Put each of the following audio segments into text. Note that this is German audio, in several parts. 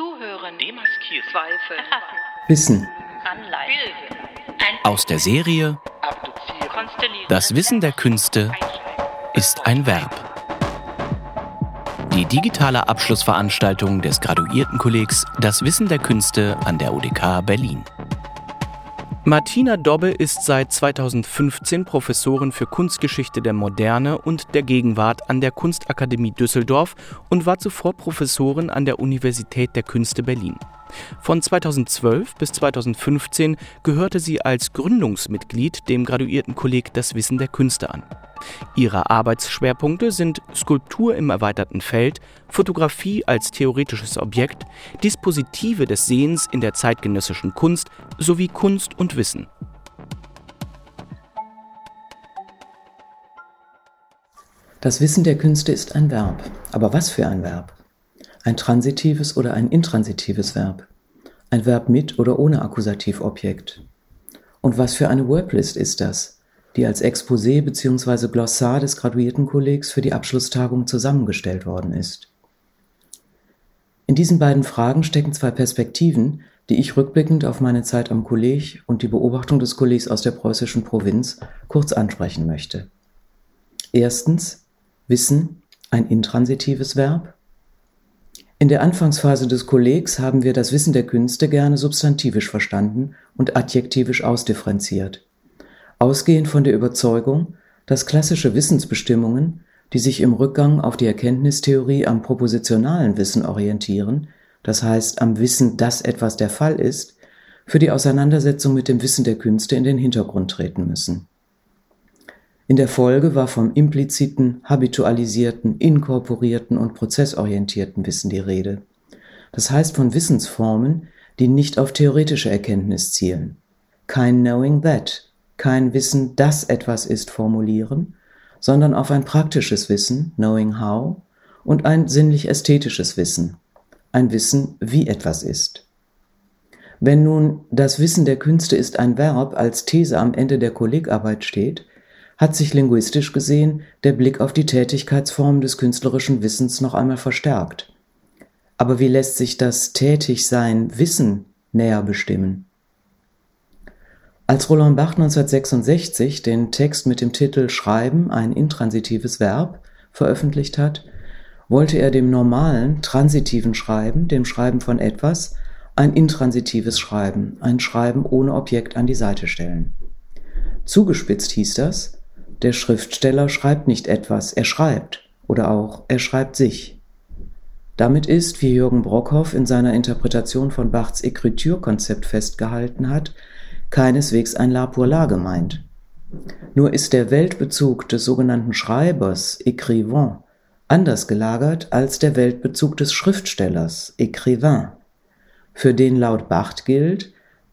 Zuhören. Demaskieren. Zweifel. Wissen. Anleihen. Aus der Serie. Das Wissen der Künste ist ein Verb. Die digitale Abschlussveranstaltung des Graduiertenkollegs Das Wissen der Künste an der UDK Berlin. Martina Dobbe ist seit 2015 Professorin für Kunstgeschichte der Moderne und der Gegenwart an der Kunstakademie Düsseldorf und war zuvor Professorin an der Universität der Künste Berlin. Von 2012 bis 2015 gehörte sie als Gründungsmitglied dem Graduiertenkolleg Das Wissen der Künste an. Ihre Arbeitsschwerpunkte sind Skulptur im erweiterten Feld, Fotografie als theoretisches Objekt, Dispositive des Sehens in der zeitgenössischen Kunst sowie Kunst und Wissen. Das Wissen der Künste ist ein Verb. Aber was für ein Verb? Ein transitives oder ein intransitives Verb? Ein Verb mit oder ohne Akkusativobjekt? Und was für eine Worklist ist das, die als Exposé bzw. Glossar des Graduiertenkollegs für die Abschlusstagung zusammengestellt worden ist? In diesen beiden Fragen stecken zwei Perspektiven, die ich rückblickend auf meine Zeit am Kolleg und die Beobachtung des Kollegs aus der preußischen Provinz kurz ansprechen möchte. Erstens Wissen, ein intransitives Verb. In der Anfangsphase des Kollegs haben wir das Wissen der Künste gerne substantivisch verstanden und adjektivisch ausdifferenziert. Ausgehend von der Überzeugung, dass klassische Wissensbestimmungen, die sich im Rückgang auf die Erkenntnistheorie am propositionalen Wissen orientieren, das heißt am Wissen, dass etwas der Fall ist, für die Auseinandersetzung mit dem Wissen der Künste in den Hintergrund treten müssen. In der Folge war vom impliziten, habitualisierten, inkorporierten und prozessorientierten Wissen die Rede. Das heißt von Wissensformen, die nicht auf theoretische Erkenntnis zielen. Kein Knowing That, kein Wissen, dass etwas ist, formulieren, sondern auf ein praktisches Wissen, Knowing How, und ein sinnlich-ästhetisches Wissen, ein Wissen, wie etwas ist. Wenn nun das Wissen der Künste ist ein Verb als These am Ende der Kollegarbeit steht, hat sich linguistisch gesehen der Blick auf die Tätigkeitsform des künstlerischen Wissens noch einmal verstärkt. Aber wie lässt sich das Tätigsein Wissen näher bestimmen? Als Roland Barthes 1966 den Text mit dem Titel Schreiben, ein intransitives Verb, veröffentlicht hat, wollte er dem normalen, transitiven Schreiben, dem Schreiben von etwas, ein intransitives Schreiben, ein Schreiben ohne Objekt an die Seite stellen. Zugespitzt hieß das, der Schriftsteller schreibt nicht etwas, er schreibt oder auch er schreibt sich. Damit ist, wie Jürgen Brockhoff in seiner Interpretation von Bachs Écriture-Konzept festgehalten hat, keineswegs ein La pour la gemeint. Nur ist der Weltbezug des sogenannten Schreibers, Écrivain, anders gelagert als der Weltbezug des Schriftstellers, Écrivain, für den laut Bacht gilt,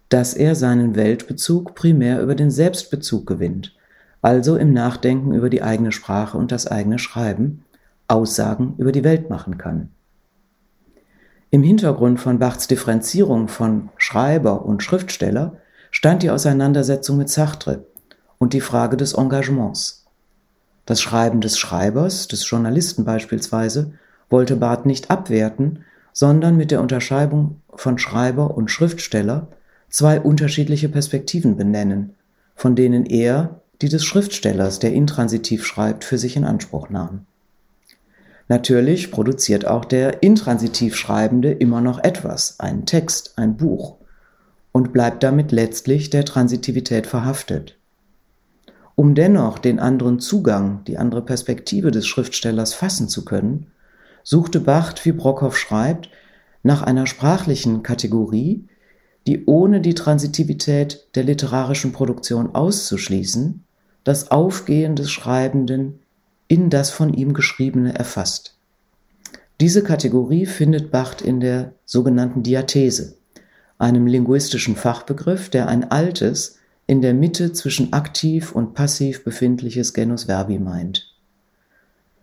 dass er seinen Weltbezug primär über den Selbstbezug gewinnt also im Nachdenken über die eigene Sprache und das eigene Schreiben Aussagen über die Welt machen kann. Im Hintergrund von Bachs Differenzierung von Schreiber und Schriftsteller stand die Auseinandersetzung mit Sartre und die Frage des Engagements. Das Schreiben des Schreibers, des Journalisten beispielsweise, wollte Barth nicht abwerten, sondern mit der Unterscheidung von Schreiber und Schriftsteller zwei unterschiedliche Perspektiven benennen, von denen er die des Schriftstellers, der intransitiv schreibt, für sich in Anspruch nahm. Natürlich produziert auch der intransitiv Schreibende immer noch etwas, einen Text, ein Buch, und bleibt damit letztlich der Transitivität verhaftet. Um dennoch den anderen Zugang, die andere Perspektive des Schriftstellers fassen zu können, suchte Bacht, wie Brockhoff schreibt, nach einer sprachlichen Kategorie, die ohne die Transitivität der literarischen Produktion auszuschließen, das Aufgehen des Schreibenden in das von ihm Geschriebene erfasst. Diese Kategorie findet Bacht in der sogenannten Diathese, einem linguistischen Fachbegriff, der ein altes, in der Mitte zwischen aktiv und passiv befindliches Genus Verbi meint.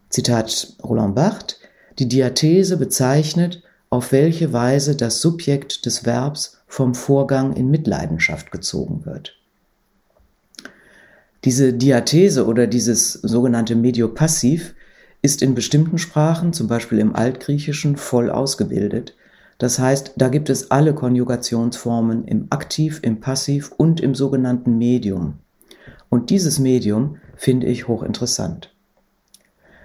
Zitat Roland Barthes, die Diathese bezeichnet, auf welche Weise das Subjekt des Verbs vom Vorgang in Mitleidenschaft gezogen wird. Diese Diathese oder dieses sogenannte Mediopassiv ist in bestimmten Sprachen, zum Beispiel im Altgriechischen, voll ausgebildet, Das heißt, da gibt es alle Konjugationsformen im Aktiv, im Passiv und im sogenannten Medium. Und dieses Medium finde ich hochinteressant.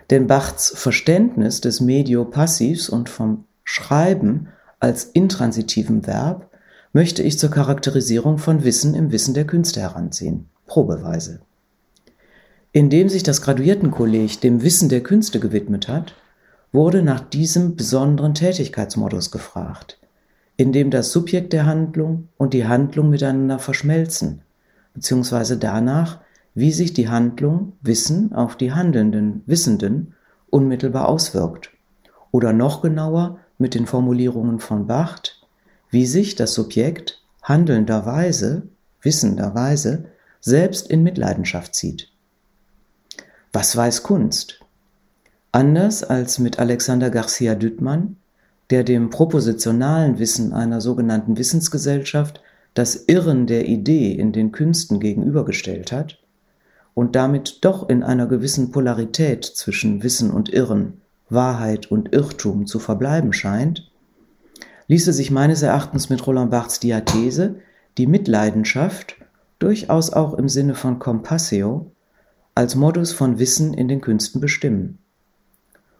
Denn Bachts Verständnis des Medio-Passivs und vom Schreiben als intransitiven Verb möchte ich zur Charakterisierung von Wissen im Wissen der Künste heranziehen, probeweise. Indem sich das Graduiertenkolleg dem Wissen der Künste gewidmet hat, wurde nach diesem besonderen Tätigkeitsmodus gefragt, in dem das Subjekt der Handlung und die Handlung miteinander verschmelzen, beziehungsweise danach, wie sich die Handlung Wissen auf die handelnden Wissenden unmittelbar auswirkt, oder noch genauer mit den Formulierungen von Bacht, wie sich das Subjekt handelnderweise, wissenderweise selbst in Mitleidenschaft zieht. Was weiß Kunst? Anders als mit Alexander Garcia Düttmann, der dem propositionalen Wissen einer sogenannten Wissensgesellschaft das Irren der Idee in den Künsten gegenübergestellt hat und damit doch in einer gewissen Polarität zwischen Wissen und Irren, Wahrheit und Irrtum zu verbleiben scheint, ließe sich meines Erachtens mit Roland Barths Diathese die Mitleidenschaft durchaus auch im Sinne von Compassio als Modus von Wissen in den Künsten bestimmen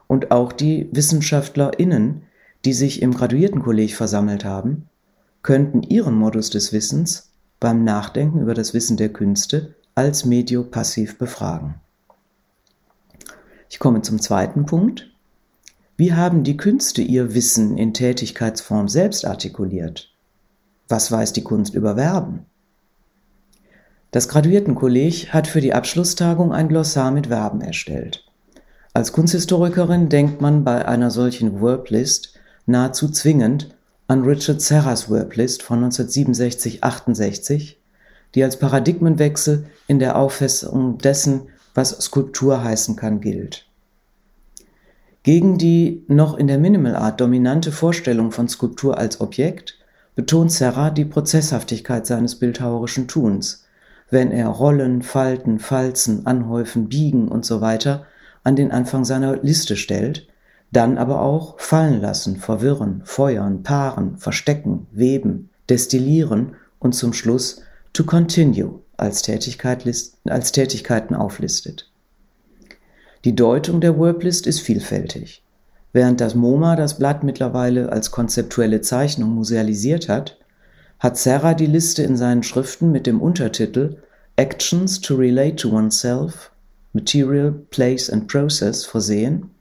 und auch die WissenschaftlerInnen, die sich im Graduiertenkolleg versammelt haben, könnten ihren Modus des Wissens beim Nachdenken über das Wissen der Künste als Medio passiv befragen. Ich komme zum zweiten Punkt. Wie haben die Künste ihr Wissen in Tätigkeitsform selbst artikuliert? Was weiß die Kunst über Verben? Das Graduiertenkolleg hat für die Abschlusstagung ein Glossar mit Verben erstellt. Als Kunsthistorikerin denkt man bei einer solchen Worblist nahezu zwingend an Richard Serras Worblist von 1967-68, die als Paradigmenwechsel in der Auffassung dessen, was Skulptur heißen kann, gilt. Gegen die noch in der Minimal Art dominante Vorstellung von Skulptur als Objekt betont Serra die Prozesshaftigkeit seines bildhauerischen Tuns, wenn er Rollen, Falten, Falzen, Anhäufen, Biegen und so weiter an den Anfang seiner Liste stellt, dann aber auch fallen lassen, verwirren, feuern, paaren, verstecken, weben, destillieren und zum Schluss to continue als, Tätigkeit als Tätigkeiten auflistet. Die Deutung der Worblist ist vielfältig. Während das MoMA das Blatt mittlerweile als konzeptuelle Zeichnung musealisiert hat, hat Serra die Liste in seinen Schriften mit dem Untertitel Actions to Relate to Oneself Material, Place and Process versehen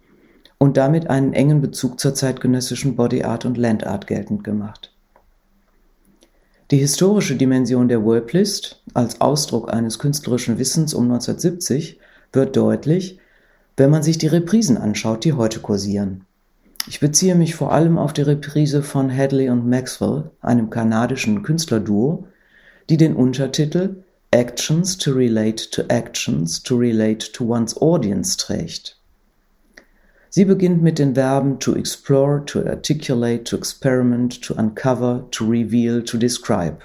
und damit einen engen Bezug zur zeitgenössischen Body Art und Land Art geltend gemacht. Die historische Dimension der Worblist als Ausdruck eines künstlerischen Wissens um 1970 wird deutlich, wenn man sich die Reprisen anschaut, die heute kursieren. Ich beziehe mich vor allem auf die Reprise von Hadley und Maxwell, einem kanadischen Künstlerduo, die den Untertitel Actions to relate to actions to relate to one's audience trägt. Sie beginnt mit den Verben to explore, to articulate, to experiment, to uncover, to reveal, to describe.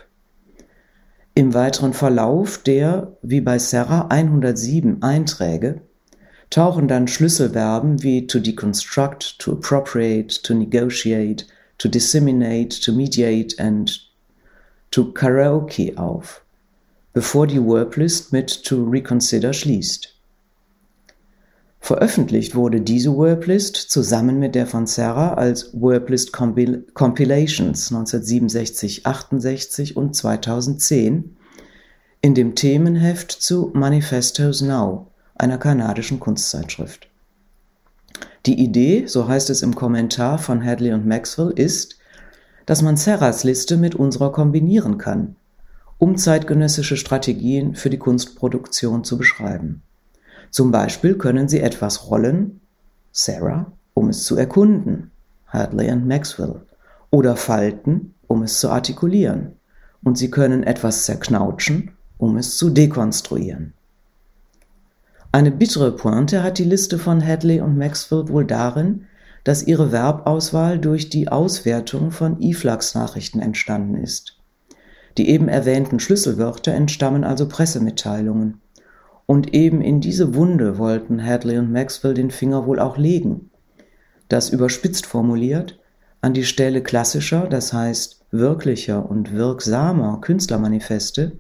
Im weiteren Verlauf der, wie bei Serra, 107 Einträge tauchen dann Schlüsselverben wie to deconstruct, to appropriate, to negotiate, to disseminate, to mediate and to karaoke auf bevor die Worblist mit To Reconsider schließt. Veröffentlicht wurde diese Worblist zusammen mit der von Serra als Worblist Compil Compilations 1967, 68 und 2010 in dem Themenheft zu Manifestos Now, einer kanadischen Kunstzeitschrift. Die Idee, so heißt es im Kommentar von Hadley und Maxwell, ist, dass man Serras Liste mit unserer kombinieren kann um zeitgenössische Strategien für die Kunstproduktion zu beschreiben. Zum Beispiel können sie etwas rollen, Sarah, um es zu erkunden, Hadley und Maxwell, oder falten, um es zu artikulieren, und sie können etwas zerknautschen, um es zu dekonstruieren. Eine bittere Pointe hat die Liste von Hadley und Maxwell wohl darin, dass ihre Verbauswahl durch die Auswertung von E-Flux-Nachrichten entstanden ist. Die eben erwähnten Schlüsselwörter entstammen also Pressemitteilungen. Und eben in diese Wunde wollten Hadley und Maxwell den Finger wohl auch legen. Das überspitzt formuliert an die Stelle klassischer, das heißt wirklicher und wirksamer Künstlermanifeste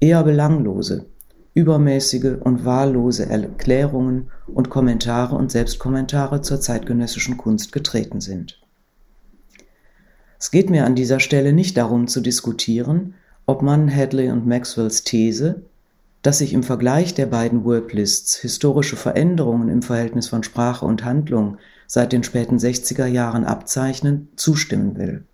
eher belanglose, übermäßige und wahllose Erklärungen und Kommentare und Selbstkommentare zur zeitgenössischen Kunst getreten sind. Es geht mir an dieser Stelle nicht darum zu diskutieren, ob man Hadley und Maxwells These, dass sich im Vergleich der beiden Worplists historische Veränderungen im Verhältnis von Sprache und Handlung seit den späten 60er Jahren abzeichnen, zustimmen will.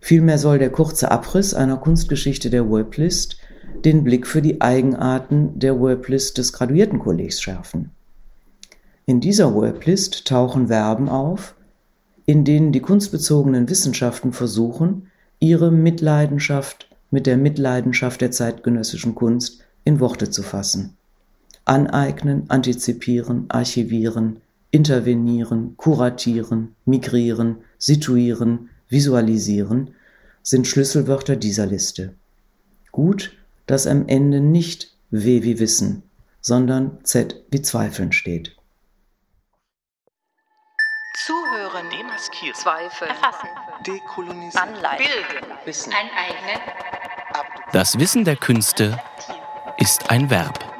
Vielmehr soll der kurze Abriss einer Kunstgeschichte der Worplist den Blick für die Eigenarten der Worplist des Graduiertenkollegs schärfen. In dieser Worplist tauchen Verben auf, in denen die kunstbezogenen Wissenschaften versuchen, ihre Mitleidenschaft mit der Mitleidenschaft der zeitgenössischen Kunst in Worte zu fassen. Aneignen, antizipieren, archivieren, intervenieren, kuratieren, migrieren, situieren, visualisieren sind Schlüsselwörter dieser Liste. Gut, dass am Ende nicht W wie Wissen, sondern Z wie Zweifeln steht. Zuhören, Demaskieren. Zweifeln, erfassen, Dekolonisieren. anleiten, Bilden. Wissen. aneignen, Das Wissen der Künste ist ein Verb.